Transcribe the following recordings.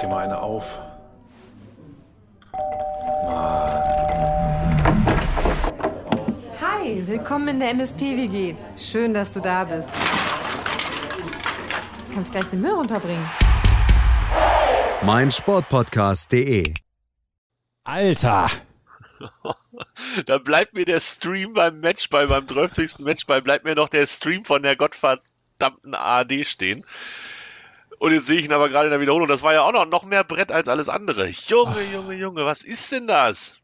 dir mal eine auf. Hi, willkommen in der MSP-WG. Schön, dass du da bist. Du kannst gleich den Müll runterbringen. mein Sportpodcast.de. Alter! da bleibt mir der Stream beim Matchball, beim 12. Matchball, bleibt mir noch der Stream von der gottverdammten ARD stehen. Und jetzt sehe ich ihn aber gerade in der Wiederholung. Das war ja auch noch, noch mehr Brett als alles andere. Junge, Ach. Junge, Junge, was ist denn das?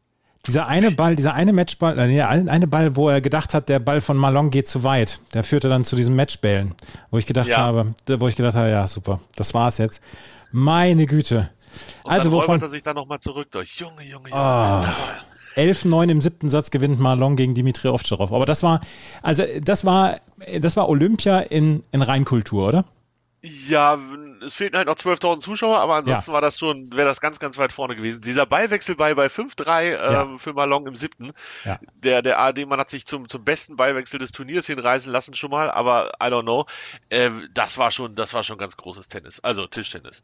Dieser eine Ball, dieser eine Matchball, äh, nee, eine Ball, wo er gedacht hat, der Ball von Malong geht zu weit. Der führte dann zu diesem Matchbällen, wo ich gedacht ja. habe, wo ich gedacht habe, ja, super, das war's jetzt. Meine Güte. Und also dann wovon er sich dann nochmal zurück durch. Junge, Junge, Junge. Oh. 11-9 im siebten Satz gewinnt Marlon gegen Dimitri Ovtcharov. Aber das war, also das war, das war Olympia in, in Reinkultur, oder? Ja, es fehlten halt noch 12.000 Zuschauer, aber ansonsten ja. war das schon, wäre das ganz, ganz weit vorne gewesen. Dieser Ballwechsel bei, bei 5-3 ja. ähm, für Malong im siebten, ja. der, der ARD-Mann hat sich zum, zum besten Ballwechsel des Turniers hinreißen lassen schon mal, aber I don't know. Ähm, das war schon, das war schon ganz großes Tennis, also Tischtennis.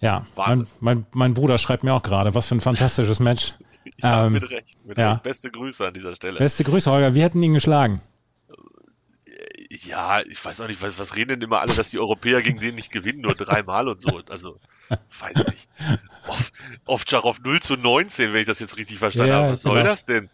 Ja, mein, mein, mein Bruder schreibt mir auch gerade, was für ein fantastisches Match. Ja, ähm, mit Recht. Mit ja. Recht. Beste Grüße an dieser Stelle. Beste Grüße, Holger. Wir hätten ihn geschlagen. Ja, ich weiß auch nicht, was, was reden denn immer alle, dass die Europäer gegen den nicht gewinnen, nur dreimal und so. Also, weiß nicht. Ovtcharov 0 zu 19, wenn ich das jetzt richtig verstanden ja, habe. Was genau. soll das denn?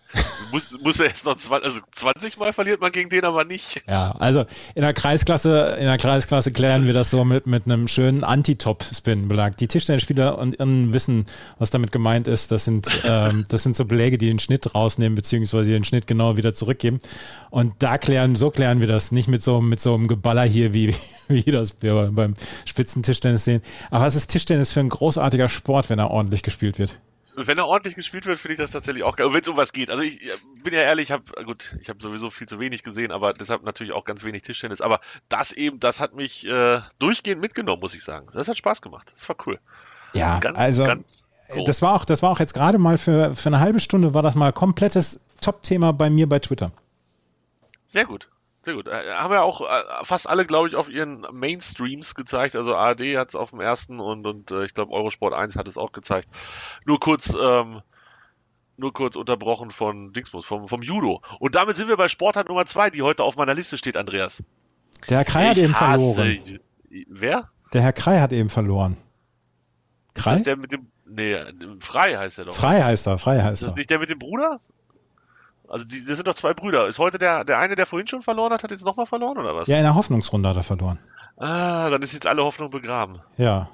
Muss, muss er jetzt noch 20, also 20 Mal verliert man gegen den aber nicht. Ja, also in der Kreisklasse, in der Kreisklasse klären wir das so mit, mit einem schönen Anti-Top-Spin-Belag. Die Tischtennisspieler und ihren wissen, was damit gemeint ist. Das sind, ähm, das sind so Beläge, die den Schnitt rausnehmen, beziehungsweise den Schnitt genau wieder zurückgeben. Und da klären, so klären wir das. Nicht mit so, mit so einem Geballer hier, wie, wie das wir beim Spitzentischtennis sehen. Aber es ist Tischtennis für ein großartiger Sport, wenn er ordentlich gespielt wird. Wenn er ordentlich gespielt wird, finde ich das tatsächlich auch geil. Wenn es um was geht. Also ich bin ja ehrlich, ich habe gut, ich habe sowieso viel zu wenig gesehen, aber deshalb natürlich auch ganz wenig Tischtennis. Aber das eben, das hat mich äh, durchgehend mitgenommen, muss ich sagen. Das hat Spaß gemacht. Das war cool. Ja, ganz, also ganz das war auch, das war auch jetzt gerade mal für, für eine halbe Stunde war das mal komplettes Top-Thema bei mir bei Twitter. Sehr gut. Sehr gut. Äh, haben ja auch äh, fast alle, glaube ich, auf ihren Mainstreams gezeigt. Also ARD hat es auf dem ersten und, und äh, ich glaube Eurosport 1 hat es auch gezeigt. Nur kurz, ähm, nur kurz unterbrochen von Dingsbus, vom, vom Judo. Und damit sind wir bei Sportart Nummer 2, die heute auf meiner Liste steht, Andreas. Der Herr Krei hat eben verloren. Wer? Der Herr Krei hat eben verloren. Krei? Ist das der mit dem. Nee, Frei heißt er doch. Frei heißt er, Frei heißt er. Ist das nicht der mit dem Bruder? Also die, das sind doch zwei Brüder. Ist heute der, der eine, der vorhin schon verloren hat, hat jetzt nochmal verloren oder was? Ja, in der Hoffnungsrunde hat er verloren. Ah, dann ist jetzt alle Hoffnung begraben. Ja.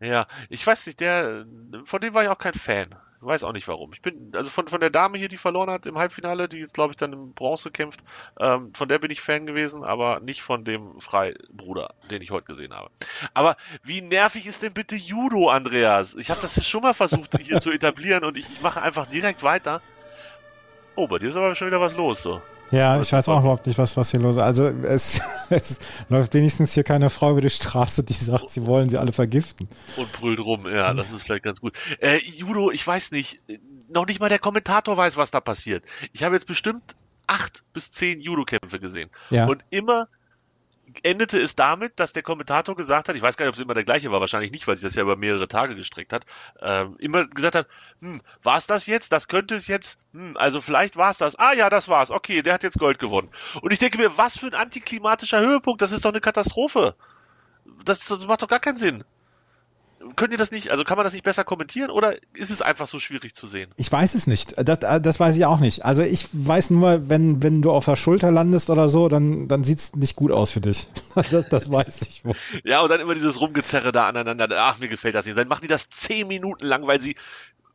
Ja, ich weiß nicht, der, von dem war ich auch kein Fan. Ich weiß auch nicht warum. Ich bin, also von, von der Dame hier, die verloren hat im Halbfinale, die jetzt, glaube ich, dann im Bronze kämpft, ähm, von der bin ich Fan gewesen, aber nicht von dem Freibruder, den ich heute gesehen habe. Aber wie nervig ist denn bitte Judo, Andreas? Ich habe das schon mal versucht, hier zu etablieren und ich, ich mache einfach direkt weiter. Oh, bei dir ist aber schon wieder was los, so. Ja, ich weiß auch überhaupt nicht, was, was hier los ist. Also es, es läuft wenigstens hier keine Frau über die Straße, die sagt, sie wollen sie alle vergiften. Und brüllt rum, ja, das ist vielleicht ganz gut. Äh, Judo, ich weiß nicht, noch nicht mal der Kommentator weiß, was da passiert. Ich habe jetzt bestimmt acht bis zehn Judo-Kämpfe gesehen. Ja. Und immer endete es damit, dass der Kommentator gesagt hat, ich weiß gar nicht, ob es immer der gleiche war, wahrscheinlich nicht, weil sich das ja über mehrere Tage gestreckt hat, ähm, immer gesagt hat, hm, war es das jetzt? Das könnte es jetzt, hm, also vielleicht war es das. Ah ja, das war's. Okay, der hat jetzt Gold gewonnen. Und ich denke mir, was für ein antiklimatischer Höhepunkt, das ist doch eine Katastrophe. Das, das macht doch gar keinen Sinn könnt ihr das nicht, also kann man das nicht besser kommentieren oder ist es einfach so schwierig zu sehen? Ich weiß es nicht. Das, das weiß ich auch nicht. Also ich weiß nur, wenn, wenn du auf der Schulter landest oder so, dann, dann sieht es nicht gut aus für dich. Das, das weiß ich wohl. ja, und dann immer dieses Rumgezerre da aneinander. Ach, mir gefällt das nicht. Dann machen die das zehn Minuten lang, weil sie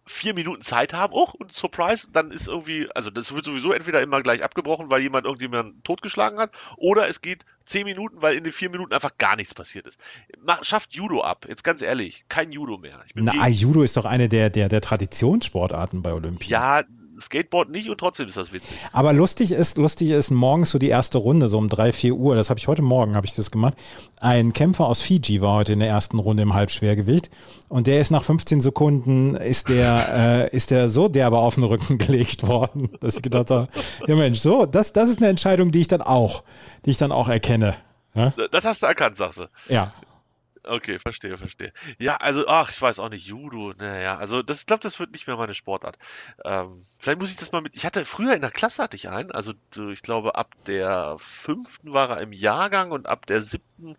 vier Minuten Zeit haben, oh, und Surprise, dann ist irgendwie, also das wird sowieso entweder immer gleich abgebrochen, weil jemand irgendjemanden totgeschlagen hat, oder es geht zehn Minuten, weil in den vier Minuten einfach gar nichts passiert ist. Mach, schafft Judo ab, jetzt ganz ehrlich, kein Judo mehr. Na, Judo ist doch eine der, der, der Traditionssportarten bei Olympia. Ja, Skateboard nicht und trotzdem ist das witzig. Aber lustig ist, lustig ist morgens so die erste Runde, so um drei, vier Uhr, das habe ich heute Morgen, habe ich das gemacht. Ein Kämpfer aus Fiji war heute in der ersten Runde im Halbschwergewicht und der ist nach 15 Sekunden, ist der, äh, ist der so derbe auf den Rücken gelegt worden, dass ich gedacht habe, ja Mensch, so, das, das ist eine Entscheidung, die ich dann auch, die ich dann auch erkenne. Ja? Das hast du erkannt, sagst du. Ja. Okay, verstehe, verstehe. Ja, also, ach, ich weiß auch nicht, Judo, naja, also das, ich glaube, das wird nicht mehr meine Sportart. Ähm, vielleicht muss ich das mal mit, ich hatte, früher in der Klasse hatte ich einen, also ich glaube, ab der fünften war er im Jahrgang und ab der siebten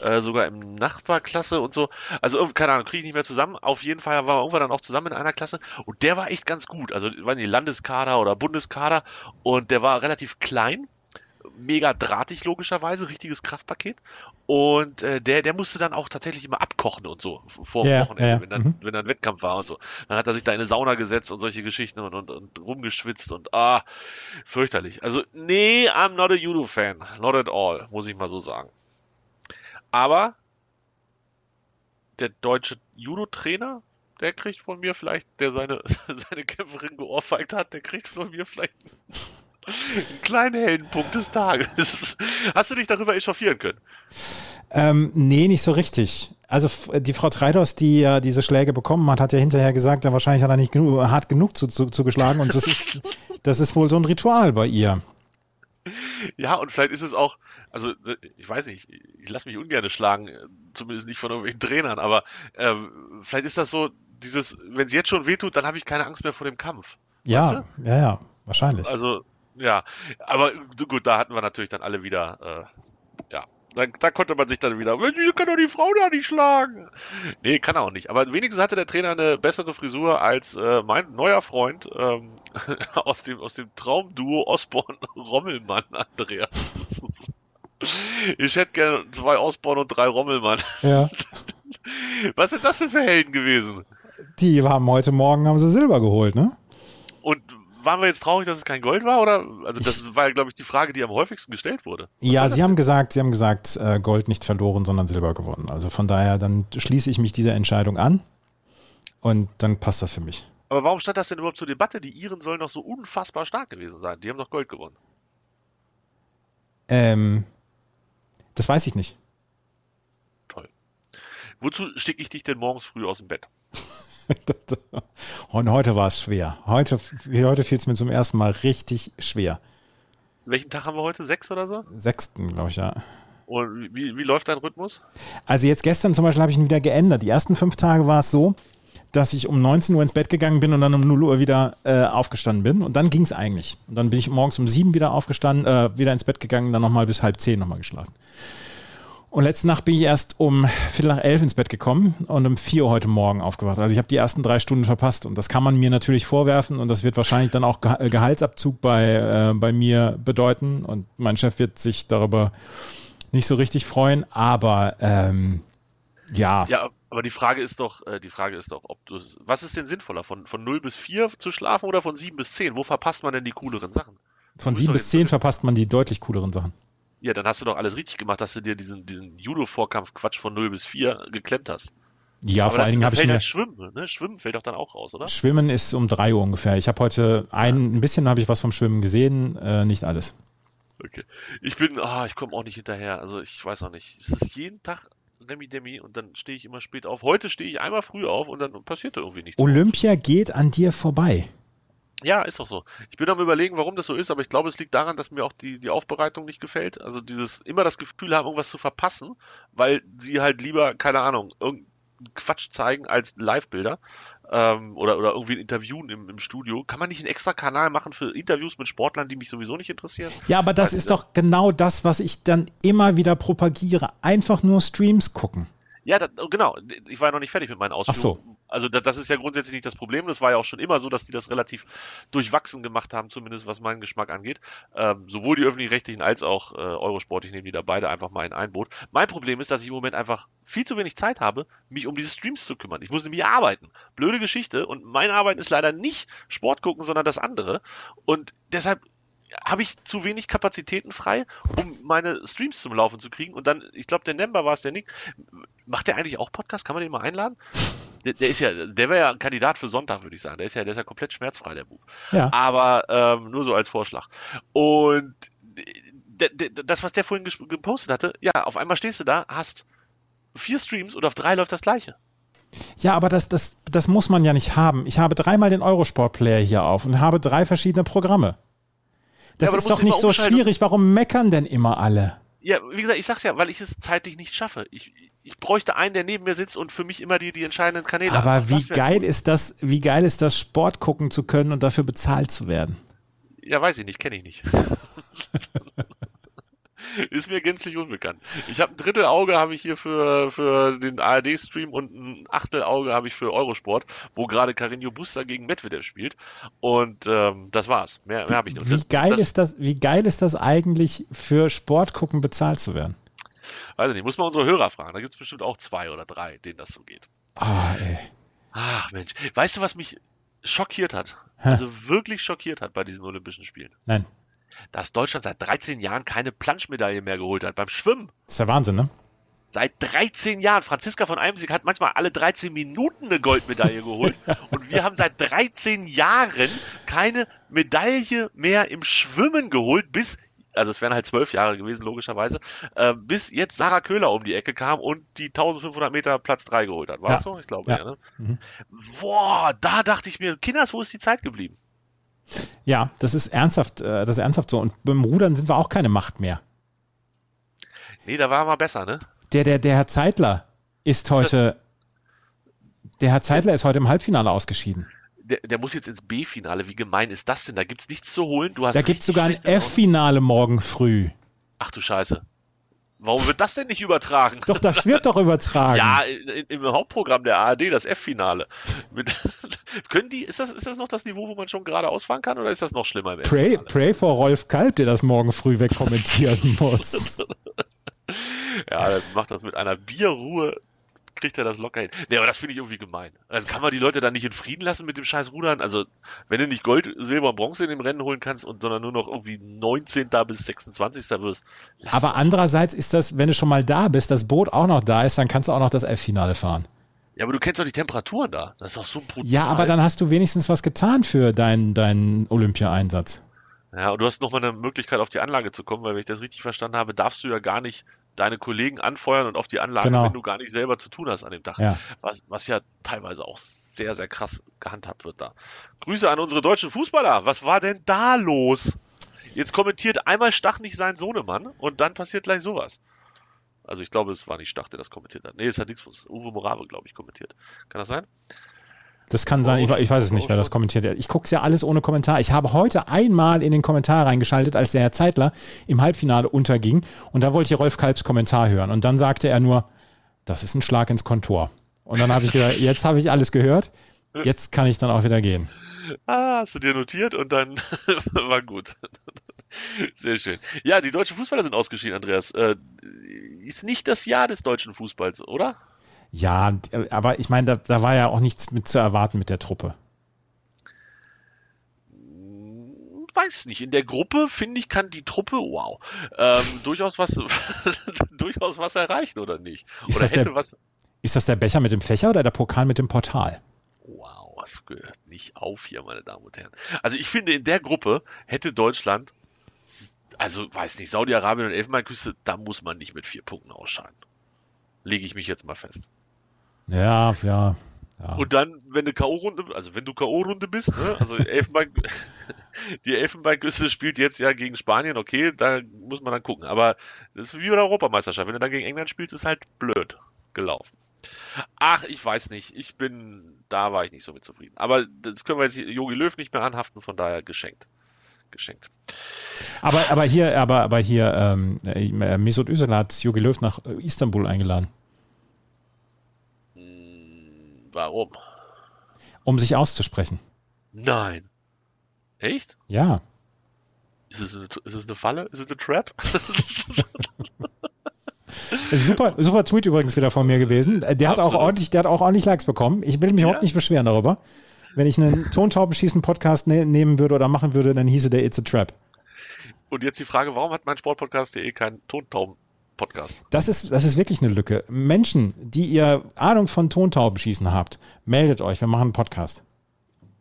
äh, sogar im Nachbarklasse und so. Also, keine Ahnung, kriege ich nicht mehr zusammen. Auf jeden Fall waren wir irgendwann dann auch zusammen in einer Klasse und der war echt ganz gut. Also, waren die Landeskader oder Bundeskader und der war relativ klein mega drahtig logischerweise, richtiges Kraftpaket. Und äh, der, der musste dann auch tatsächlich immer abkochen und so vor dem yeah, Wochenende, yeah. wenn, dann, mhm. wenn dann Wettkampf war und so. Dann hat er sich da in eine Sauna gesetzt und solche Geschichten und, und, und rumgeschwitzt und ah, fürchterlich. Also, nee, I'm not a Judo-Fan. Not at all, muss ich mal so sagen. Aber der deutsche Judo-Trainer, der kriegt von mir vielleicht, der seine, seine Kämpferin geohrfeigt hat, der kriegt von mir vielleicht ein kleiner Heldenpunkt des Tages. Hast du dich darüber echauffieren können? Ähm, nee, nicht so richtig. Also die Frau Treidos, die ja diese Schläge bekommen hat, hat ja hinterher gesagt, ja, wahrscheinlich hat er nicht genug, hart genug zu, zu, zugeschlagen und das ist, das ist wohl so ein Ritual bei ihr. Ja, und vielleicht ist es auch, also ich weiß nicht, ich lasse mich ungern schlagen, zumindest nicht von irgendwelchen Trainern, aber äh, vielleicht ist das so, dieses, wenn es jetzt schon wehtut, dann habe ich keine Angst mehr vor dem Kampf. Ja, weißt du? ja, ja, wahrscheinlich. Also ja, aber gut, da hatten wir natürlich dann alle wieder, äh, ja, da, da, konnte man sich dann wieder, hier kann doch die Frau da nicht schlagen. Nee, kann er auch nicht. Aber wenigstens hatte der Trainer eine bessere Frisur als äh, mein neuer Freund ähm, aus dem, aus dem Traumduo Osborn-Rommelmann, Andreas. ich hätte gerne zwei Osborn und drei Rommelmann. Ja. Was sind das denn für Helden gewesen? Die haben heute Morgen haben sie Silber geholt, ne? Und waren wir jetzt traurig, dass es kein Gold war? Oder also das war ja, glaube ich, die Frage, die am häufigsten gestellt wurde. Was ja, Sie haben gesagt, Sie haben gesagt, äh, Gold nicht verloren, sondern Silber gewonnen. Also von daher, dann schließe ich mich dieser Entscheidung an und dann passt das für mich. Aber warum stand das denn überhaupt zur Debatte? Die Iren sollen doch so unfassbar stark gewesen sein. Die haben doch Gold gewonnen. Ähm, das weiß ich nicht. Toll. Wozu stecke ich dich denn morgens früh aus dem Bett? Und heute war es schwer. Heute, heute fiel es mir zum ersten Mal richtig schwer. Welchen Tag haben wir heute? Sechs oder so? Sechsten, glaube ich, ja. Und wie, wie läuft dein Rhythmus? Also jetzt gestern zum Beispiel habe ich ihn wieder geändert. Die ersten fünf Tage war es so, dass ich um 19 Uhr ins Bett gegangen bin und dann um 0 Uhr wieder äh, aufgestanden bin. Und dann ging es eigentlich. Und dann bin ich morgens um sieben wieder aufgestanden, äh, wieder ins Bett gegangen, dann nochmal bis halb zehn nochmal geschlafen. Und letzte Nacht bin ich erst um Viertel nach elf ins Bett gekommen und um vier Uhr heute Morgen aufgewacht. Also ich habe die ersten drei Stunden verpasst und das kann man mir natürlich vorwerfen und das wird wahrscheinlich dann auch äh, Gehaltsabzug bei, äh, bei mir bedeuten und mein Chef wird sich darüber nicht so richtig freuen, aber ähm, ja. Ja, aber die Frage ist doch, äh, die Frage ist doch, ob du, was ist denn sinnvoller, von, von 0 bis 4 zu schlafen oder von 7 bis 10? Wo verpasst man denn die cooleren Sachen? Von 7 bis 10 verpasst man die deutlich cooleren Sachen. Ja, dann hast du doch alles richtig gemacht, dass du dir diesen, diesen Judo-Vorkampf-Quatsch von 0 bis 4 geklemmt hast. Ja, Aber vor allen Dingen habe ich mir. Schwimmen, ne? Schwimmen fällt doch dann auch raus, oder? Schwimmen ist um 3 Uhr ungefähr. Ich habe heute ein, ein bisschen habe ich was vom Schwimmen gesehen, äh, nicht alles. Okay. Ich bin, ah, ich komme auch nicht hinterher. Also ich weiß auch nicht. Es ist jeden Tag Remi Demi und dann stehe ich immer spät auf. Heute stehe ich einmal früh auf und dann passiert da irgendwie nichts. Olympia geht an dir vorbei. Ja, ist doch so. Ich bin am überlegen, warum das so ist, aber ich glaube, es liegt daran, dass mir auch die, die Aufbereitung nicht gefällt. Also dieses immer das Gefühl haben, irgendwas zu verpassen, weil sie halt lieber, keine Ahnung, irgendeinen Quatsch zeigen als Live-Bilder ähm, oder, oder irgendwie ein Interview im, im Studio. Kann man nicht einen extra Kanal machen für Interviews mit Sportlern, die mich sowieso nicht interessieren? Ja, aber das weil, ist doch genau das, was ich dann immer wieder propagiere. Einfach nur Streams gucken. Ja, das, genau. Ich war ja noch nicht fertig mit meinen Ausführungen. Ach so. Also das ist ja grundsätzlich nicht das Problem. Das war ja auch schon immer so, dass die das relativ durchwachsen gemacht haben, zumindest was meinen Geschmack angeht. Ähm, sowohl die öffentlich-rechtlichen als auch äh, Eurosport, ich nehme die da beide einfach mal in ein Boot. Mein Problem ist, dass ich im Moment einfach viel zu wenig Zeit habe, mich um diese Streams zu kümmern. Ich muss nämlich arbeiten. Blöde Geschichte. Und meine Arbeit ist leider nicht Sport gucken, sondern das andere. Und deshalb habe ich zu wenig Kapazitäten frei, um meine Streams zum Laufen zu kriegen. Und dann, ich glaube, der Nember war es, der Nick. Macht der eigentlich auch Podcast? Kann man den mal einladen? Der, der ist ja, der wäre ja ein Kandidat für Sonntag, würde ich sagen. Der ist ja, der ist ja komplett schmerzfrei, der Buch. Ja. Aber ähm, nur so als Vorschlag. Und das, was der vorhin gepostet hatte, ja, auf einmal stehst du da, hast vier Streams und auf drei läuft das gleiche. Ja, aber das, das, das muss man ja nicht haben. Ich habe dreimal den Eurosport-Player hier auf und habe drei verschiedene Programme. Das ja, ist doch nicht so schwierig. Warum meckern denn immer alle? Ja, wie gesagt, ich sag's ja, weil ich es zeitlich nicht schaffe. Ich, ich bräuchte einen, der neben mir sitzt und für mich immer die, die entscheidenden Kanäle Aber hat. wie geil gut. ist das, wie geil ist das, Sport gucken zu können und dafür bezahlt zu werden? Ja, weiß ich nicht, kenne ich nicht. ist mir gänzlich unbekannt. Ich habe ein Drittel Auge habe ich hier für, für den ARD-Stream und ein Achtel Auge habe ich für Eurosport, wo gerade Carino Buster gegen Medvedev spielt. Und ähm, das war's. Mehr, mehr habe ich nicht. Wie das, geil das, ist das, wie geil ist das eigentlich, für Sport gucken bezahlt zu werden? Weiß ich nicht, muss man unsere Hörer fragen. Da gibt es bestimmt auch zwei oder drei, denen das so geht. Ah, ey. Ach Mensch. Weißt du, was mich schockiert hat? Also wirklich schockiert hat bei diesen Olympischen Spielen? Nein dass Deutschland seit 13 Jahren keine Planschmedaille mehr geholt hat beim Schwimmen. Das ist der Wahnsinn, ne? Seit 13 Jahren. Franziska von Eimsig hat manchmal alle 13 Minuten eine Goldmedaille geholt. und wir haben seit 13 Jahren keine Medaille mehr im Schwimmen geholt, bis, also es wären halt zwölf Jahre gewesen, logischerweise, äh, bis jetzt Sarah Köhler um die Ecke kam und die 1500 Meter Platz 3 geholt hat. War ja. so? Ich glaube, ja. ja ne? mhm. Boah, da dachte ich mir, Kinders, wo ist die Zeit geblieben? Ja, das ist ernsthaft, äh, das ist ernsthaft so. Und beim Rudern sind wir auch keine Macht mehr. Nee, da war er mal besser, ne? Der, der, der Herr Zeitler ist heute, der Herr Zeitler ist heute im Halbfinale ausgeschieden. Der, der muss jetzt ins B-Finale. Wie gemein ist das denn? Da gibt es nichts zu holen. Du hast da gibt es sogar ein F-Finale morgen früh. Ach du Scheiße. Warum wird das denn nicht übertragen? Doch, das wird doch übertragen. ja, im Hauptprogramm der ARD, das F-Finale. Können die, ist das, ist das noch das Niveau, wo man schon gerade ausfahren kann oder ist das noch schlimmer? Pray, pray for Rolf Kalb, der das morgen früh wegkommentieren muss. ja, dann macht das mit einer Bierruhe kriegt er das locker hin. Nee, aber das finde ich irgendwie gemein. Also kann man die Leute dann nicht in Frieden lassen mit dem scheiß Rudern? Also, wenn du nicht Gold, Silber und Bronze in dem Rennen holen kannst und sondern nur noch irgendwie 19. bis 26. wirst. Aber andererseits ist das, wenn du schon mal da bist, das Boot auch noch da ist, dann kannst du auch noch das F-Finale fahren. Ja, aber du kennst doch die Temperaturen da. Das ist doch so brutal. Ja, aber dann hast du wenigstens was getan für deinen, deinen Olympia-Einsatz. Ja, und du hast nochmal eine Möglichkeit, auf die Anlage zu kommen, weil, wenn ich das richtig verstanden habe, darfst du ja gar nicht deine Kollegen anfeuern und auf die Anlage, genau. wenn du gar nicht selber zu tun hast an dem Tag. Ja. Was, was ja teilweise auch sehr, sehr krass gehandhabt wird da. Grüße an unsere deutschen Fußballer. Was war denn da los? Jetzt kommentiert einmal Stach nicht sein Sohnemann und dann passiert gleich sowas. Also ich glaube, es war nicht Stach, der das kommentiert hat. Nee, es hat nichts, Uwe Morave, glaube ich, kommentiert. Kann das sein? Das kann sein, ich, ich weiß es nicht, wer das kommentiert hat. Ich gucke es ja alles ohne Kommentar. Ich habe heute einmal in den Kommentar reingeschaltet, als der Herr Zeitler im Halbfinale unterging. Und da wollte ich Rolf Kalbs Kommentar hören. Und dann sagte er nur, das ist ein Schlag ins Kontor. Und dann habe ich gedacht, jetzt habe ich alles gehört. Jetzt kann ich dann auch wieder gehen. Ah, hast du dir notiert und dann war gut. Sehr schön. Ja, die deutschen Fußballer sind ausgeschieden, Andreas. Äh, ist nicht das Jahr des deutschen Fußballs, oder? Ja, aber ich meine, da, da war ja auch nichts mit zu erwarten mit der Truppe. weiß nicht. In der Gruppe, finde ich, kann die Truppe, wow, ähm, durchaus, was, durchaus was erreichen, oder nicht? Ist, oder das der, was... ist das der Becher mit dem Fächer oder der Pokal mit dem Portal? Wow, was gehört nicht auf hier, meine Damen und Herren. Also ich finde, in der Gruppe hätte Deutschland, also weiß nicht, Saudi-Arabien und Elfenbeinküste, da muss man nicht mit vier Punkten ausscheiden. Lege ich mich jetzt mal fest. Ja, ja. ja. Und dann, wenn eine K.O.-Runde, also wenn du K.O.-Runde bist, ne, also Elfenbein, die Elfenbeinküste spielt jetzt ja gegen Spanien, okay, da muss man dann gucken. Aber das ist wie bei der Europameisterschaft. Wenn du dann gegen England spielst, ist halt blöd gelaufen. Ach, ich weiß nicht. Ich bin, da war ich nicht so mit zufrieden. Aber das können wir jetzt Jogi Löw nicht mehr anhaften, von daher geschenkt. Geschenkt. Aber, aber hier, aber, aber hier, ähm, äh, Mesut Özil hat Jogi Löw nach Istanbul eingeladen. Warum? Um sich auszusprechen. Nein. Echt? Ja. Ist es eine, ist es eine Falle? Ist es eine Trap? super, super Tweet übrigens wieder von mir gewesen. Der hat auch ordentlich, der hat auch ordentlich Likes bekommen. Ich will mich ja? überhaupt nicht beschweren darüber. Wenn ich einen Tontaubenschießen-Podcast ne nehmen würde oder machen würde, dann hieße der It's a Trap. Und jetzt die Frage, warum hat mein Sportpodcast.de keinen Tontauben Podcast. Das ist, das ist wirklich eine Lücke. Menschen, die ihr Ahnung von Tontaubenschießen habt, meldet euch, wir machen einen Podcast.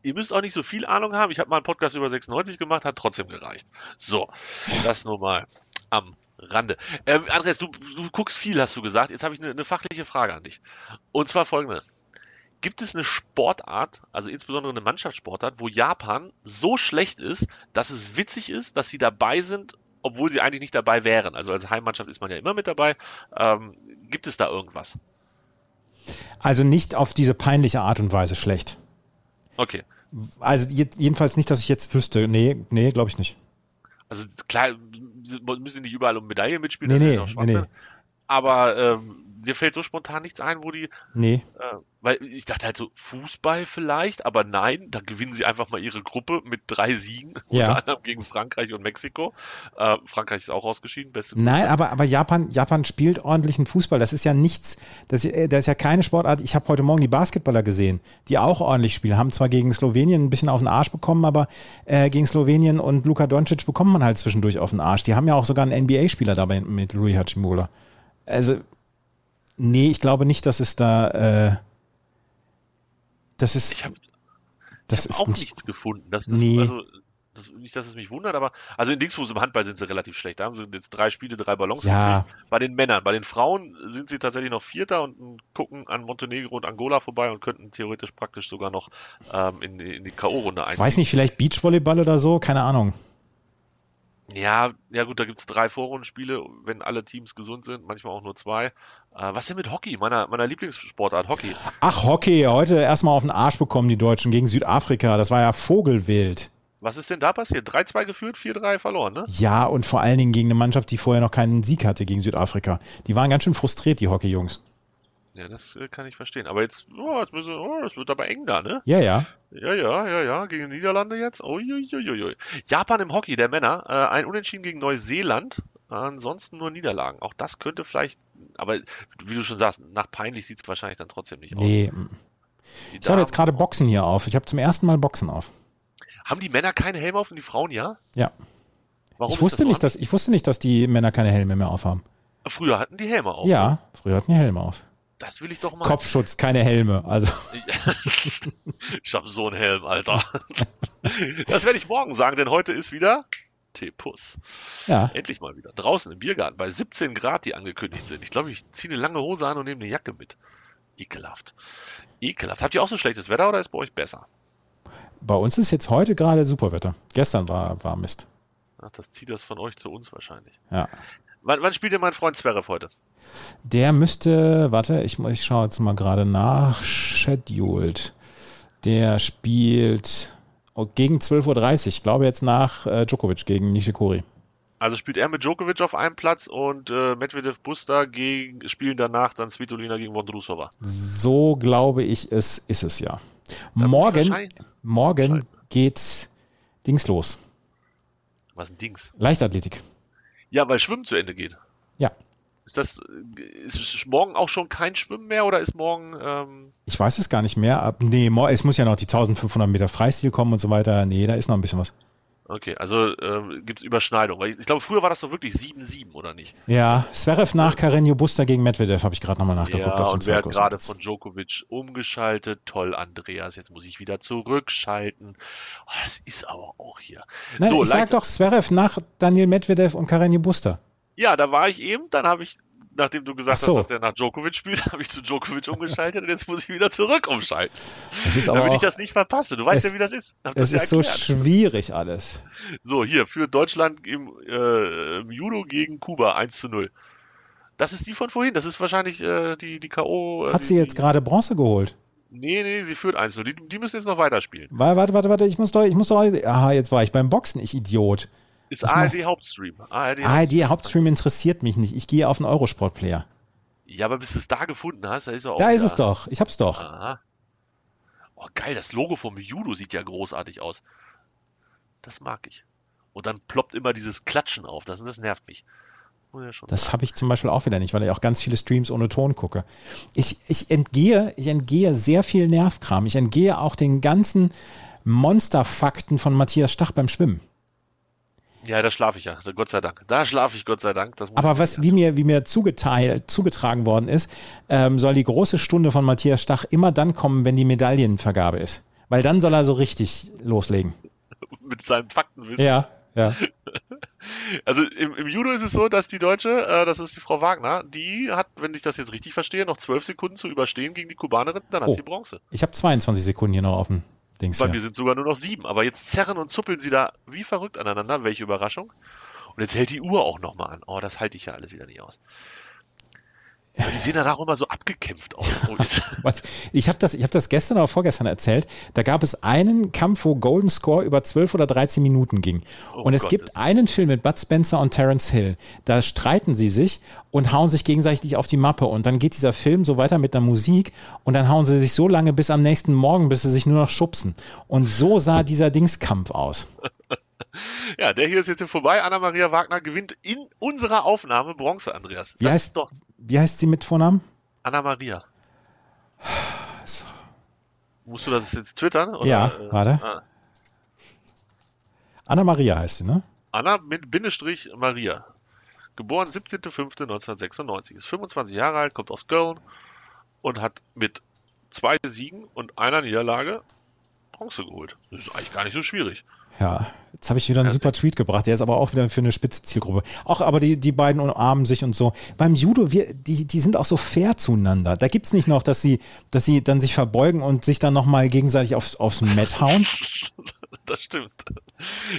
Ihr müsst auch nicht so viel Ahnung haben. Ich habe mal einen Podcast über 96 gemacht, hat trotzdem gereicht. So, das nur mal am Rande. Ähm, Andreas, du, du guckst viel, hast du gesagt. Jetzt habe ich eine, eine fachliche Frage an dich. Und zwar folgende. Gibt es eine Sportart, also insbesondere eine Mannschaftssportart, wo Japan so schlecht ist, dass es witzig ist, dass sie dabei sind obwohl sie eigentlich nicht dabei wären. Also als Heimmannschaft ist man ja immer mit dabei. Ähm, gibt es da irgendwas? Also nicht auf diese peinliche Art und Weise schlecht. Okay. Also jedenfalls nicht, dass ich jetzt wüsste. Nee, nee, glaube ich nicht. Also klar, müssen nicht überall um Medaillen mitspielen. Nee, nee, nee, nee. Aber ähm, mir fällt so spontan nichts ein, wo die. Nee. Äh, weil ich dachte halt so, Fußball vielleicht, aber nein, da gewinnen sie einfach mal ihre Gruppe mit drei Siegen, ja. unter anderem gegen Frankreich und Mexiko. Äh, Frankreich ist auch ausgeschieden, beste Nein, aber, aber Japan, Japan spielt ordentlichen Fußball. Das ist ja nichts, das, äh, das ist ja keine Sportart. Ich habe heute Morgen die Basketballer gesehen, die auch ordentlich spielen. Haben zwar gegen Slowenien ein bisschen auf den Arsch bekommen, aber äh, gegen Slowenien und Luka Doncic bekommt man halt zwischendurch auf den Arsch. Die haben ja auch sogar einen NBA-Spieler dabei mit Louis Hachimura. Also Nee, ich glaube nicht, dass es da. Äh, das ist. Ich habe das hab auch nicht, nichts gefunden. Das, nee. Also, das, nicht, dass es mich wundert, aber also in Dingsfuß im Handball sind sie relativ schlecht. Da haben sie jetzt drei Spiele, drei Ballons. Ja. Bei den Männern, bei den Frauen sind sie tatsächlich noch Vierter und gucken an Montenegro und Angola vorbei und könnten theoretisch praktisch sogar noch ähm, in, in, die K.O.-Runde ein. Weiß nicht, vielleicht Beachvolleyball oder so, keine Ahnung. Ja, ja gut, da gibt es drei Vorrundenspiele, wenn alle Teams gesund sind, manchmal auch nur zwei. Äh, was denn mit Hockey, meiner, meiner Lieblingssportart, Hockey? Ach, Hockey, heute erstmal auf den Arsch bekommen die Deutschen gegen Südafrika. Das war ja Vogelwild. Was ist denn da passiert? 3-2 geführt, 4-3 verloren, ne? Ja, und vor allen Dingen gegen eine Mannschaft, die vorher noch keinen Sieg hatte gegen Südafrika. Die waren ganz schön frustriert, die Hockey-Jungs. Ja, das äh, kann ich verstehen. Aber jetzt, oh, jetzt müssen, oh, das wird aber eng da, ne? Ja, ja. Ja, ja, ja, ja, gegen die Niederlande jetzt. Uiuiuiui. Japan im Hockey der Männer, äh, ein Unentschieden gegen Neuseeland, ansonsten nur Niederlagen. Auch das könnte vielleicht, aber wie du schon sagst, nach peinlich sieht es wahrscheinlich dann trotzdem nicht aus. Nee. Ich habe jetzt gerade Boxen hier auf. Ich habe zum ersten Mal Boxen auf. Haben die Männer keine Helme auf und die Frauen ja? Ja. Warum ich wusste, das so nicht, dass, ich wusste nicht, dass die Männer keine Helme mehr aufhaben. Früher hatten die Helme auf. Ja, früher hatten die Helme auf. Das will ich doch mal. Kopfschutz, keine Helme. Also. ich habe so einen Helm, Alter. Das werde ich morgen sagen, denn heute ist wieder T-Puss. Ja. Endlich mal wieder. Draußen im Biergarten bei 17 Grad, die angekündigt sind. Ich glaube, ich ziehe eine lange Hose an und nehme eine Jacke mit. Ekelhaft. Ekelhaft. Habt ihr auch so schlechtes Wetter oder ist bei euch besser? Bei uns ist jetzt heute gerade super Wetter. Gestern war, war Mist. Ach, das zieht das von euch zu uns wahrscheinlich. Ja. Wann, wann spielt denn mein Freund Zverev heute? Der müsste, warte, ich, ich schaue jetzt mal gerade nach, scheduled. Der spielt oh, gegen 12.30 Uhr, ich glaube jetzt nach äh, Djokovic gegen Nishikori. Also spielt er mit Djokovic auf einem Platz und äh, Medvedev Buster gegen, spielen danach dann Svitolina gegen Vondrusova. So glaube ich es, ist es ja. Da morgen morgen geht Dings los. Was ein Dings? Leichtathletik. Ja, weil Schwimmen zu Ende geht. Ja. Ist das ist morgen auch schon kein Schwimmen mehr oder ist morgen? Ähm ich weiß es gar nicht mehr. Nee, es muss ja noch die 1500 Meter Freistil kommen und so weiter. Nee, da ist noch ein bisschen was. Okay, also äh, gibt es Überschneidung. Ich, ich, glaube, früher war das doch wirklich 7-7, oder nicht? Ja, Zverev nach Carreño Busta gegen Medvedev, habe ich gerade nochmal nachgeguckt. Ja, und wer hat gerade von Djokovic umgeschaltet. Toll, Andreas, jetzt muss ich wieder zurückschalten. Oh, das ist aber auch hier. Nein, so, ich sag doch Zverev nach Daniel Medvedev und Carreño Busta. Ja, da war ich eben, dann habe ich nachdem du gesagt so. hast, dass er nach Djokovic spielt, habe ich zu Djokovic umgeschaltet und jetzt muss ich wieder zurück umschalten. Das ist aber damit auch, ich das nicht verpasse. Du weißt es, ja, wie das ist. Es ist so schwierig alles. So, hier, für Deutschland im, äh, im Judo gegen Kuba 1 zu 0. Das ist die von vorhin. Das ist wahrscheinlich äh, die, die K.O. Äh, Hat die, sie jetzt gerade Bronze geholt? Nee, nee, sie führt 1 0. Die, die müssen jetzt noch weiterspielen. Warte, warte, warte, warte. Ich muss doch, ich muss doch. Aha, jetzt war ich beim Boxen, ich Idiot. Ist ARD Hauptstream. ARD, ARD Hauptstream interessiert mich nicht. Ich gehe auf den Eurosport-Player. Ja, aber bis du es da gefunden hast, da ist er auch. Da ist es doch. Ich hab's doch. Aha. Oh, geil, das Logo vom Judo sieht ja großartig aus. Das mag ich. Und dann ploppt immer dieses Klatschen auf. Das, das nervt mich. Ja das habe ich zum Beispiel auch wieder nicht, weil ich auch ganz viele Streams ohne Ton gucke. Ich, ich, entgehe, ich entgehe sehr viel Nervkram. Ich entgehe auch den ganzen Monsterfakten von Matthias Stach beim Schwimmen. Ja, da schlafe ich ja, Gott sei Dank. Da schlafe ich, Gott sei Dank. Aber was, wie mir, wie mir zugeteilt, zugetragen worden ist, ähm, soll die große Stunde von Matthias Stach immer dann kommen, wenn die Medaillenvergabe ist. Weil dann soll er so richtig loslegen. Mit seinem Faktenwissen. Ja, ja. Also im, im, Judo ist es so, dass die Deutsche, äh, das ist die Frau Wagner, die hat, wenn ich das jetzt richtig verstehe, noch zwölf Sekunden zu überstehen gegen die Kubanerin, dann hat oh, sie Bronze. Ich habe 22 Sekunden hier noch offen. Dings, Bei ja. mir sind sogar nur noch sieben. Aber jetzt zerren und zuppeln sie da wie verrückt aneinander. Welche Überraschung. Und jetzt hält die Uhr auch nochmal an. Oh, das halte ich ja alles wieder nicht aus. Ja, die sehen dann auch immer so abgekämpft aus. ich habe das, hab das gestern oder vorgestern erzählt. Da gab es einen Kampf, wo Golden Score über 12 oder 13 Minuten ging. Oh und es Gott. gibt einen Film mit Bud Spencer und Terence Hill. Da streiten sie sich und hauen sich gegenseitig auf die Mappe. Und dann geht dieser Film so weiter mit der Musik und dann hauen sie sich so lange bis am nächsten Morgen, bis sie sich nur noch schubsen. Und so sah dieser Dingskampf aus. Ja, der hier ist jetzt vorbei. Anna-Maria Wagner gewinnt in unserer Aufnahme Bronze, Andreas. Wie heißt, doch, wie heißt sie mit Vornamen? Anna-Maria. So. Musst du das jetzt twittern? Oder? Ja, äh, warte. Ah. Anna-Maria heißt sie, ne? Anna mit Bindestrich Maria. Geboren 17.05.1996. Ist 25 Jahre alt, kommt aus Köln und hat mit zwei Siegen und einer Niederlage Bronze geholt. Das ist eigentlich gar nicht so schwierig. Ja, jetzt habe ich wieder einen super Tweet gebracht. Der ist aber auch wieder für eine spitze Zielgruppe. Auch aber die, die beiden umarmen sich und so. Beim Judo, wir, die, die sind auch so fair zueinander. Da gibt es nicht noch, dass sie, dass sie dann sich verbeugen und sich dann nochmal gegenseitig aufs, aufs Met hauen. Das stimmt.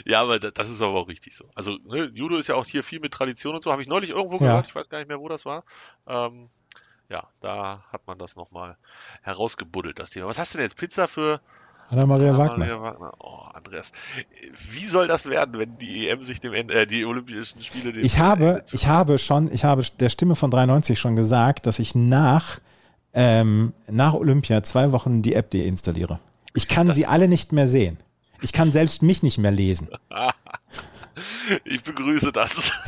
Ja, aber das ist aber auch richtig so. Also ne, Judo ist ja auch hier viel mit Tradition und so. Habe ich neulich irgendwo gehört. Ja. Ich weiß gar nicht mehr, wo das war. Ähm, ja, da hat man das nochmal herausgebuddelt, das Thema. Was hast du denn jetzt? Pizza für Anna-Maria Anna Wagner. Wagner. Oh, Andreas. Wie soll das werden, wenn die EM sich dem Ende, äh, die Olympischen Spiele dem Ich habe, ich habe schon, ich habe der Stimme von 93 schon gesagt, dass ich nach, ähm, nach Olympia zwei Wochen die App deinstalliere. Ich kann sie alle nicht mehr sehen. Ich kann selbst mich nicht mehr lesen. ich begrüße das.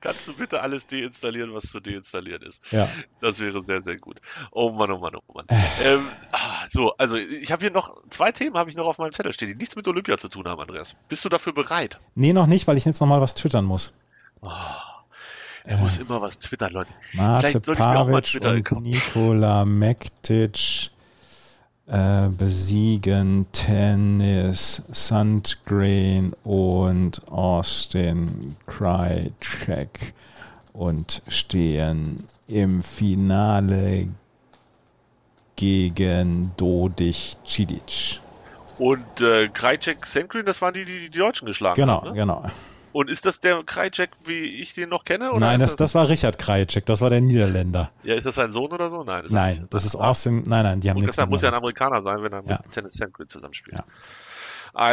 Kannst du bitte alles deinstallieren, was zu deinstallieren ist? Ja. Das wäre sehr, sehr gut. Oh Mann, oh Mann, oh Mann. Äh. ähm, ah, so, also ich habe hier noch zwei Themen, habe ich noch auf meinem Zettel stehen, die nichts mit Olympia zu tun haben, Andreas. Bist du dafür bereit? Nee, noch nicht, weil ich jetzt nochmal was twittern muss. Oh, er äh. muss immer was twittern, Leute. Mate Pavic und Nikola Mektic äh, besiegen Tennis, Sandgreen und Austin Krajcek und stehen im Finale gegen Dodich Cidic. Und äh, Krajcek, Sandgreen, das waren die, die die Deutschen geschlagen genau, haben. Genau, genau. Und ist das der Krajcek, wie ich den noch kenne? Nein, das, das, war Richard Krajcek, das war der Niederländer. Ja, ist das sein Sohn oder so? Nein, nein das, das ist Austin. Nenein, nein, die haben nichts. Das muss ja ein Amerikaner sein, wenn er ja. mit Tennis Sandgren zusammenspielt. Ja.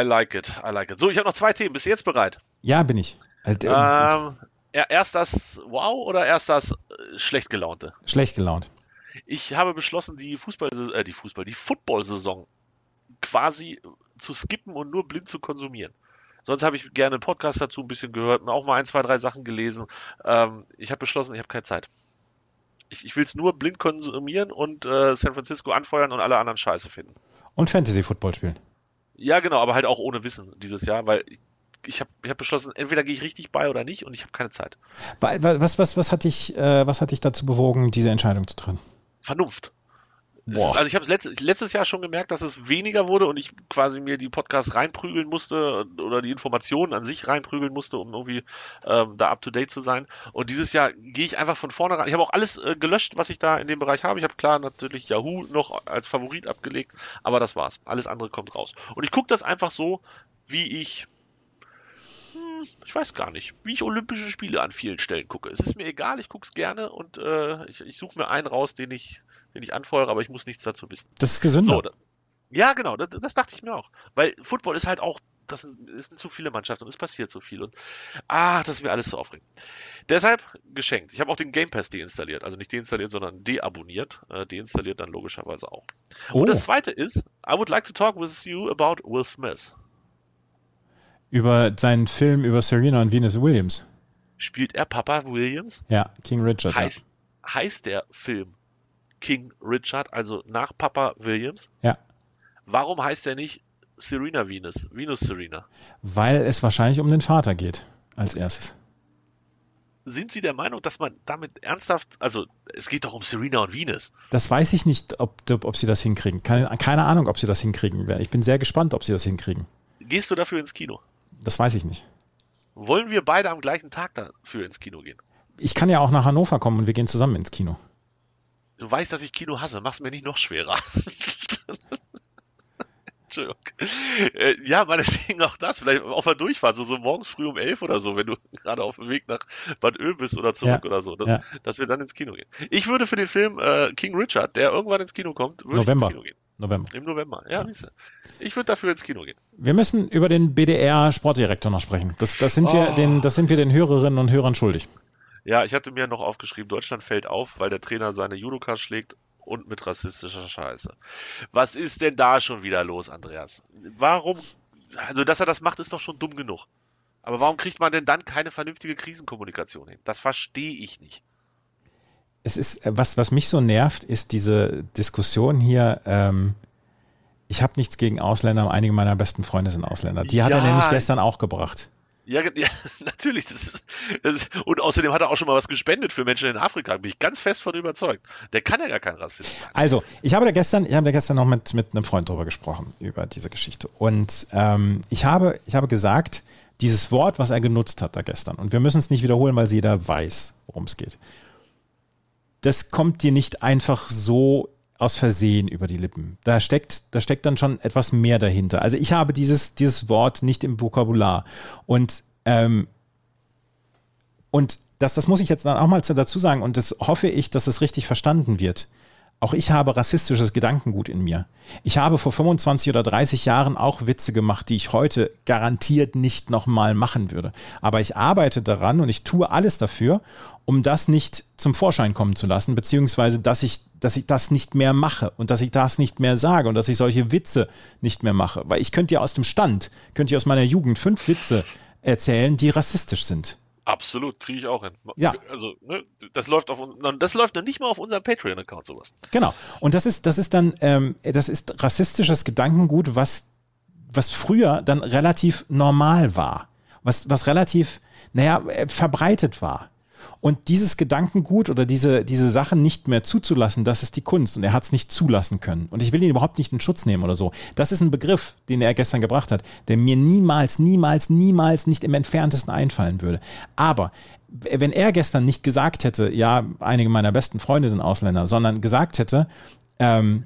I like it, I like it. So, ich habe noch zwei Themen. Bist du jetzt bereit? Ja, bin ich. Also, ähm, erst das Wow oder erst das äh, schlecht gelaunte? Schlecht gelaunt. Ich habe beschlossen, die Fußball, äh, die Fußball, die Football-Saison quasi zu skippen und nur blind zu konsumieren. Sonst habe ich gerne einen Podcast dazu ein bisschen gehört und auch mal ein, zwei, drei Sachen gelesen. Ähm, ich habe beschlossen, ich habe keine Zeit. Ich, ich will es nur blind konsumieren und äh, San Francisco anfeuern und alle anderen Scheiße finden. Und Fantasy-Football spielen. Ja, genau, aber halt auch ohne Wissen dieses Jahr, weil ich, ich habe ich hab beschlossen, entweder gehe ich richtig bei oder nicht und ich habe keine Zeit. Was, was, was, hat dich, äh, was hat dich dazu bewogen, diese Entscheidung zu treffen? Vernunft. Boah. Also ich habe es letztes Jahr schon gemerkt, dass es weniger wurde und ich quasi mir die Podcasts reinprügeln musste oder die Informationen an sich reinprügeln musste, um irgendwie ähm, da up to date zu sein. Und dieses Jahr gehe ich einfach von vorne ran. Ich habe auch alles äh, gelöscht, was ich da in dem Bereich habe. Ich habe klar natürlich Yahoo noch als Favorit abgelegt, aber das war's. Alles andere kommt raus. Und ich gucke das einfach so, wie ich hm, ich weiß gar nicht, wie ich Olympische Spiele an vielen Stellen gucke. Es ist mir egal, ich gucke es gerne und äh, ich, ich suche mir einen raus, den ich, den ich anfeuere, aber ich muss nichts dazu wissen. Das ist gesünder. So, da, ja, genau, das, das, dachte ich mir auch. Weil Football ist halt auch, das sind, das sind zu viele Mannschaften und es passiert so viel. Und ach, das ist mir alles zu aufregend. Deshalb geschenkt. Ich habe auch den Game Pass deinstalliert. Also nicht deinstalliert, sondern deabonniert. Äh, deinstalliert dann logischerweise auch. Oh. Und das zweite ist, I would like to talk with you about Will Smith. Über seinen Film über Serena und Venus Williams. Spielt er Papa Williams? Ja, King Richard. Heißt, ja. heißt der Film King Richard, also nach Papa Williams. Ja. Warum heißt er nicht Serena Venus, Venus Serena? Weil es wahrscheinlich um den Vater geht, als erstes. Sind Sie der Meinung, dass man damit ernsthaft, also es geht doch um Serena und Venus. Das weiß ich nicht, ob, ob Sie das hinkriegen. Keine, keine Ahnung, ob Sie das hinkriegen werden. Ich bin sehr gespannt, ob Sie das hinkriegen. Gehst du dafür ins Kino? Das weiß ich nicht. Wollen wir beide am gleichen Tag dafür ins Kino gehen? Ich kann ja auch nach Hannover kommen und wir gehen zusammen ins Kino. Du weißt, dass ich Kino hasse. Mach's mir nicht noch schwerer. Entschuldigung. Äh, ja, meinetwegen auch das. Vielleicht auf der Durchfahrt, so, so morgens früh um elf oder so, wenn du gerade auf dem Weg nach Bad Öl bist oder zurück ja, oder so, dass, ja. dass, wir dann ins Kino gehen. Ich würde für den Film äh, King Richard, der irgendwann ins Kino kommt, würde November. ins Kino gehen. November. Im November, ja, siehst du. Ich würde dafür ins Kino gehen. Wir müssen über den BDR-Sportdirektor noch sprechen. Das, das, sind oh. wir den, das sind wir den Hörerinnen und Hörern schuldig. Ja, ich hatte mir noch aufgeschrieben, Deutschland fällt auf, weil der Trainer seine Judokas schlägt und mit rassistischer Scheiße. Was ist denn da schon wieder los, Andreas? Warum, also dass er das macht, ist doch schon dumm genug. Aber warum kriegt man denn dann keine vernünftige Krisenkommunikation hin? Das verstehe ich nicht. Es ist, was, was mich so nervt, ist diese Diskussion hier, ähm, ich habe nichts gegen Ausländer, einige meiner besten Freunde sind Ausländer. Die hat ja, er nämlich gestern auch gebracht. Ja, ja natürlich. Das ist, das ist, und außerdem hat er auch schon mal was gespendet für Menschen in Afrika. Bin ich ganz fest von überzeugt. Der kann ja gar kein Rassist. Also, ich habe da gestern, ich habe da gestern noch mit, mit einem Freund drüber gesprochen, über diese Geschichte. Und ähm, ich, habe, ich habe gesagt, dieses Wort, was er genutzt hat da gestern, und wir müssen es nicht wiederholen, weil jeder weiß, worum es geht. Das kommt dir nicht einfach so aus Versehen über die Lippen. Da steckt, da steckt dann schon etwas mehr dahinter. Also ich habe dieses, dieses Wort nicht im Vokabular. Und, ähm, und das, das muss ich jetzt dann auch mal dazu sagen und das hoffe ich, dass es richtig verstanden wird. Auch ich habe rassistisches Gedankengut in mir. Ich habe vor 25 oder 30 Jahren auch Witze gemacht, die ich heute garantiert nicht nochmal machen würde. Aber ich arbeite daran und ich tue alles dafür, um das nicht zum Vorschein kommen zu lassen, beziehungsweise dass ich, dass ich das nicht mehr mache und dass ich das nicht mehr sage und dass ich solche Witze nicht mehr mache. Weil ich könnte ja aus dem Stand, könnte ich aus meiner Jugend fünf Witze erzählen, die rassistisch sind. Absolut, kriege ich auch hin. Ja. Also, ne, das läuft auf das läuft noch nicht mal auf unserem Patreon-Account sowas. Genau. Und das ist, das ist dann, ähm, das ist rassistisches Gedankengut, was, was früher dann relativ normal war. Was, was relativ, naja, äh, verbreitet war. Und dieses Gedankengut oder diese, diese Sachen nicht mehr zuzulassen, das ist die Kunst. Und er hat es nicht zulassen können. Und ich will ihn überhaupt nicht in Schutz nehmen oder so. Das ist ein Begriff, den er gestern gebracht hat, der mir niemals, niemals, niemals nicht im entferntesten einfallen würde. Aber wenn er gestern nicht gesagt hätte, ja, einige meiner besten Freunde sind Ausländer, sondern gesagt hätte, ähm,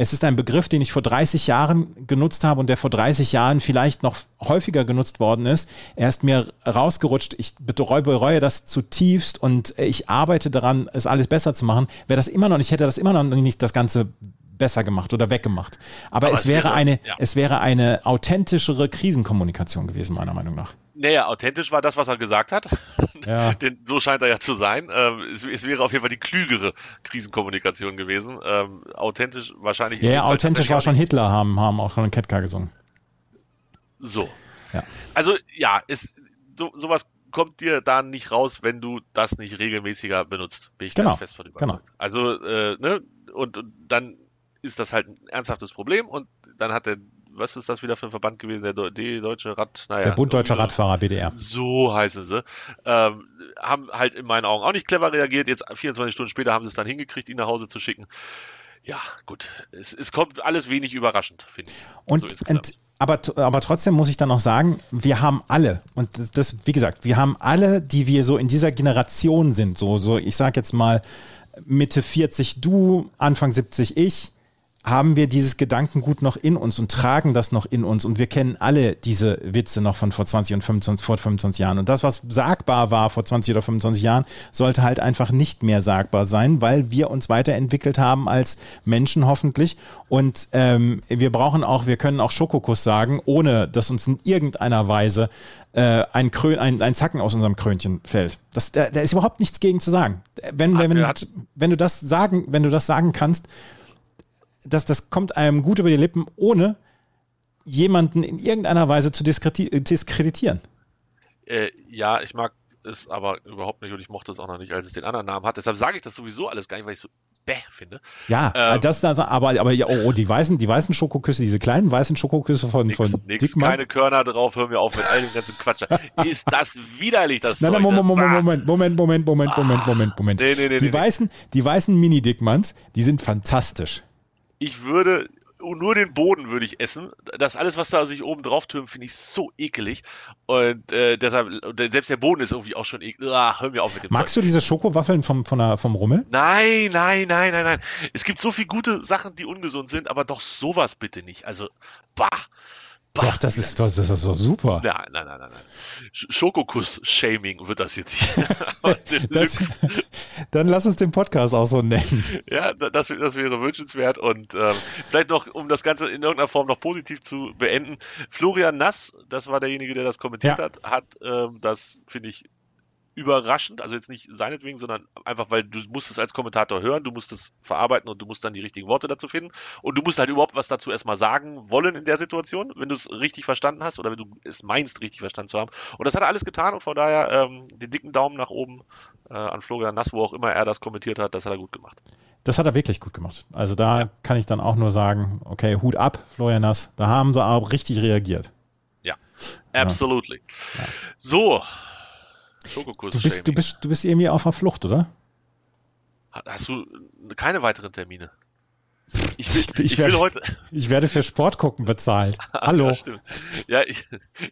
es ist ein Begriff, den ich vor 30 Jahren genutzt habe und der vor 30 Jahren vielleicht noch häufiger genutzt worden ist. Er ist mir rausgerutscht. Ich bereue das zutiefst und ich arbeite daran, es alles besser zu machen. Wäre das immer noch, ich hätte das immer noch nicht das Ganze besser gemacht oder weggemacht. Aber, Aber es wäre eine, ja. es wäre eine authentischere Krisenkommunikation gewesen, meiner Meinung nach. Naja, authentisch war das, was er gesagt hat. Ja. Denn so scheint er ja zu sein. Ähm, es, es, wäre auf jeden Fall die klügere Krisenkommunikation gewesen. Ähm, authentisch wahrscheinlich. Ja, ja authentisch war schon Hitler, haben, haben auch schon Ketka gesungen. So. Ja. Also, ja, es, so, sowas kommt dir da nicht raus, wenn du das nicht regelmäßiger benutzt. Bin ich genau. fest von überzeugt. Genau. Also, äh, ne, und, und dann ist das halt ein ernsthaftes Problem und dann hat der was ist das wieder für ein Verband gewesen? Der die Deutsche Rad, naja. Der Bund Deutscher Radfahrer, BDR. So heißen sie. Ähm, haben halt in meinen Augen auch nicht clever reagiert. Jetzt 24 Stunden später haben sie es dann hingekriegt, ihn nach Hause zu schicken. Ja, gut. Es, es kommt alles wenig überraschend, finde ich. Und, so und aber, aber trotzdem muss ich dann auch sagen, wir haben alle, und das, das, wie gesagt, wir haben alle, die wir so in dieser Generation sind, so, so ich sag jetzt mal Mitte 40 du, Anfang 70 ich, haben wir dieses Gedankengut noch in uns und tragen das noch in uns und wir kennen alle diese Witze noch von vor 20 und 25, vor 25 Jahren. Und das, was sagbar war vor 20 oder 25 Jahren, sollte halt einfach nicht mehr sagbar sein, weil wir uns weiterentwickelt haben als Menschen hoffentlich. Und ähm, wir brauchen auch, wir können auch Schokokuss sagen, ohne dass uns in irgendeiner Weise äh, ein, Krön, ein, ein Zacken aus unserem Krönchen fällt. Das, da, da ist überhaupt nichts gegen zu sagen. Wenn, wenn, wenn, wenn du das sagen, wenn du das sagen kannst, das, das kommt einem gut über die Lippen, ohne jemanden in irgendeiner Weise zu diskreditieren. Äh, ja, ich mag es aber überhaupt nicht und ich mochte es auch noch nicht, als es den anderen Namen hat. Deshalb sage ich das sowieso alles gar nicht, weil ich so bäh finde. Ja, ähm, das, das, aber, aber ja, oh, die weißen, die weißen Schokoküsse, diese kleinen weißen Schokoküsse von, nix, von nix, Dickmann. keine Körner drauf, hör mir auf mit all dem ganzen Quatsch. Ist das widerlich, das Nein, nein, Moment, Moment, Moment, Moment, Moment, Moment, Moment, Moment, Moment. Nee, nee, nee, die, weißen, die weißen Mini-Dickmanns, die sind fantastisch ich würde nur den Boden würde ich essen. Das alles, was da sich oben drauf türmt, finde ich so ekelig. Und äh, deshalb, selbst der Boden ist irgendwie auch schon eklig. Ach, hör mir auf mit dem Magst Zeug. du diese Schokowaffeln vom, von der, vom Rummel? Nein, nein, nein, nein, nein. Es gibt so viele gute Sachen, die ungesund sind, aber doch sowas bitte nicht. Also, bah. Doch, das ist, das ist doch super. Nein, nein, nein, nein. nein. Schokokuss-Shaming wird das jetzt hier. das, dann lass uns den Podcast auch so nennen. Ja, das, das wäre wünschenswert. Und ähm, vielleicht noch, um das Ganze in irgendeiner Form noch positiv zu beenden, Florian Nass, das war derjenige, der das kommentiert ja. hat, hat ähm, das, finde ich, überraschend, also jetzt nicht seinetwegen, sondern einfach, weil du musst es als Kommentator hören, du musst es verarbeiten und du musst dann die richtigen Worte dazu finden und du musst halt überhaupt was dazu erstmal sagen wollen in der Situation, wenn du es richtig verstanden hast oder wenn du es meinst, richtig verstanden zu haben. Und das hat er alles getan und von daher ähm, den dicken Daumen nach oben äh, an Florian Nass, wo auch immer er das kommentiert hat, das hat er gut gemacht. Das hat er wirklich gut gemacht. Also da ja. kann ich dann auch nur sagen, okay, Hut ab, Florian Nass, da haben sie auch richtig reagiert. Ja, absolutely. Ja. So, Schokokuss. Du bist, du, bist, du bist irgendwie auf der Flucht, oder? Hast du keine weiteren Termine? Ich, will, ich, ich, werde, heute... ich werde für Sport gucken bezahlt. Hallo. ja, ich,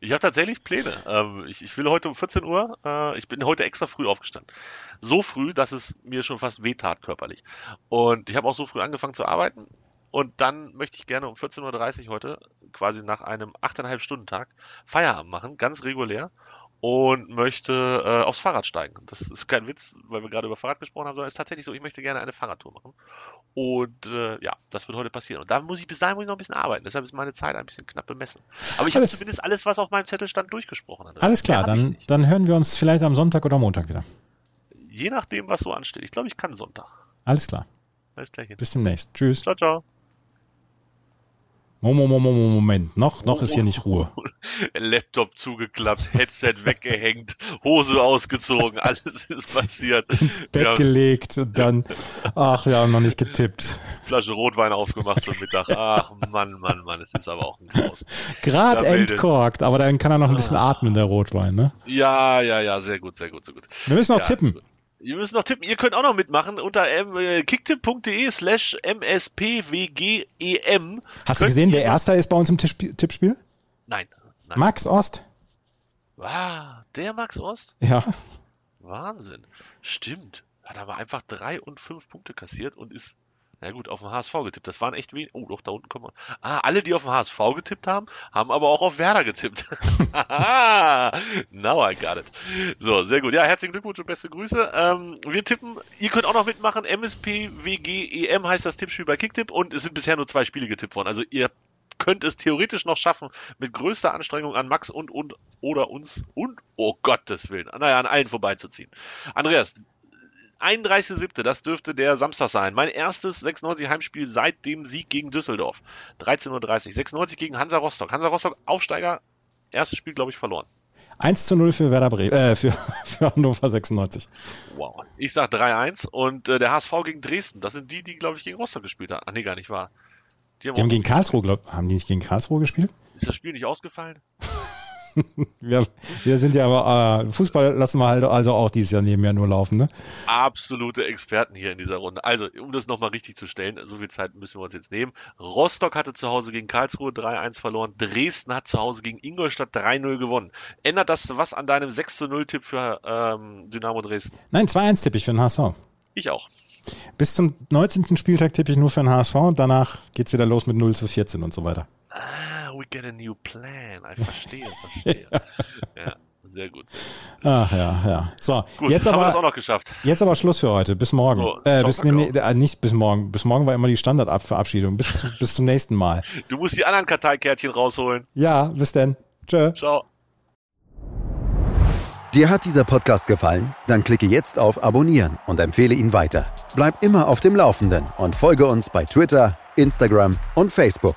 ich habe tatsächlich Pläne. Ähm, ich, ich, will heute um 14 Uhr, äh, ich bin heute extra früh aufgestanden. So früh, dass es mir schon fast wehtat körperlich. Und ich habe auch so früh angefangen zu arbeiten. Und dann möchte ich gerne um 14.30 Uhr heute, quasi nach einem 8,5 Stunden Tag, Feierabend machen, ganz regulär und möchte äh, aufs Fahrrad steigen. Das ist kein Witz, weil wir gerade über Fahrrad gesprochen haben, sondern es ist tatsächlich so, ich möchte gerne eine Fahrradtour machen. Und äh, ja, das wird heute passieren. Und da muss ich bis dahin muss ich noch ein bisschen arbeiten. Deshalb ist meine Zeit ein bisschen knapp bemessen. Aber ich habe zumindest alles, was auf meinem Zettel stand, durchgesprochen. Andreas. Alles klar, dann, dann hören wir uns vielleicht am Sonntag oder Montag wieder. Je nachdem, was so ansteht. Ich glaube, ich kann Sonntag. Alles klar. Alles gleich. Bis demnächst. Tschüss. Ciao, ciao. Moment, noch, noch ist hier nicht Ruhe. Laptop zugeklappt, Headset weggehängt, Hose ausgezogen, alles ist passiert. Ins Bett ja. gelegt und dann, ach, wir haben noch nicht getippt. Flasche Rotwein aufgemacht zum Mittag. Ach, Mann, Mann, Mann, es ist aber auch ein Chaos. Gerade entkorkt, aber dann kann er noch ein bisschen ah. atmen, der Rotwein, ne? Ja, ja, ja, sehr gut, sehr gut, sehr gut. Wir müssen noch ja, tippen. Ihr müsst noch tippen. Ihr könnt auch noch mitmachen unter äh, kicktipp.de slash mspwgem. Hast du gesehen, wer Erster ist bei uns im Tippspiel? Nein, nein. Max Ost. Wow, der Max Ost? Ja. Wahnsinn. Stimmt. Hat aber einfach drei und fünf Punkte kassiert und ist na gut, auf den HSV getippt. Das waren echt wenig. Oh, doch, da unten kommen wir. Ah, alle, die auf den HSV getippt haben, haben aber auch auf Werder getippt. Now I got it. So, sehr gut. Ja, herzlichen Glückwunsch und beste Grüße. Ähm, wir tippen, ihr könnt auch noch mitmachen. MSPWGEM heißt das Tippspiel bei Kicktipp und es sind bisher nur zwei Spiele getippt worden. Also ihr könnt es theoretisch noch schaffen, mit größter Anstrengung an Max und, und oder uns und, oh Gottes Willen, naja, an allen vorbeizuziehen. Andreas, 31.7., das dürfte der Samstag sein. Mein erstes 96 Heimspiel seit dem Sieg gegen Düsseldorf. 13.30 Uhr. 96 gegen Hansa Rostock. Hansa Rostock Aufsteiger. Erstes Spiel, glaube ich, verloren. 1 zu 0 für Werder Bremen, äh, für, für Hannover 96. Wow. Ich sag 3-1 und äh, der HSV gegen Dresden. Das sind die, die, glaube ich, gegen Rostock gespielt haben. Ach nee, gar nicht wahr. Die haben, die haben gegen Karlsruhe, glaub, haben die nicht gegen Karlsruhe gespielt? Ist das Spiel nicht ausgefallen? wir, wir, sind ja aber, äh, Fußball lassen wir halt also auch dieses Jahr nebenher nur laufen, ne? Absolute Experten hier in dieser Runde. Also, um das nochmal richtig zu stellen, so viel Zeit müssen wir uns jetzt nehmen. Rostock hatte zu Hause gegen Karlsruhe 3-1 verloren. Dresden hat zu Hause gegen Ingolstadt 3-0 gewonnen. Ändert das was an deinem 6-0-Tipp für ähm, Dynamo Dresden? Nein, 2-1 tippe ich für den HSV. Ich auch. Bis zum 19. Spieltag tippe ich nur für den HSV und danach geht es wieder los mit 0 zu 14 und so weiter. Ah, we get a new plan. Ich verstehe, verstehe. ja. ja. Sehr gut, sehr gut. Ach ja, ja. So, gut, jetzt aber, auch noch geschafft. Jetzt aber Schluss für heute. Bis morgen. So, äh, bis, nee, äh, nicht bis morgen. Bis morgen war immer die Standardverabschiedung. Bis, zu, bis zum nächsten Mal. Du musst die anderen Karteikärtchen rausholen. Ja, bis denn. Tschö. Ciao. Dir hat dieser Podcast gefallen? Dann klicke jetzt auf Abonnieren und empfehle ihn weiter. Bleib immer auf dem Laufenden und folge uns bei Twitter, Instagram und Facebook.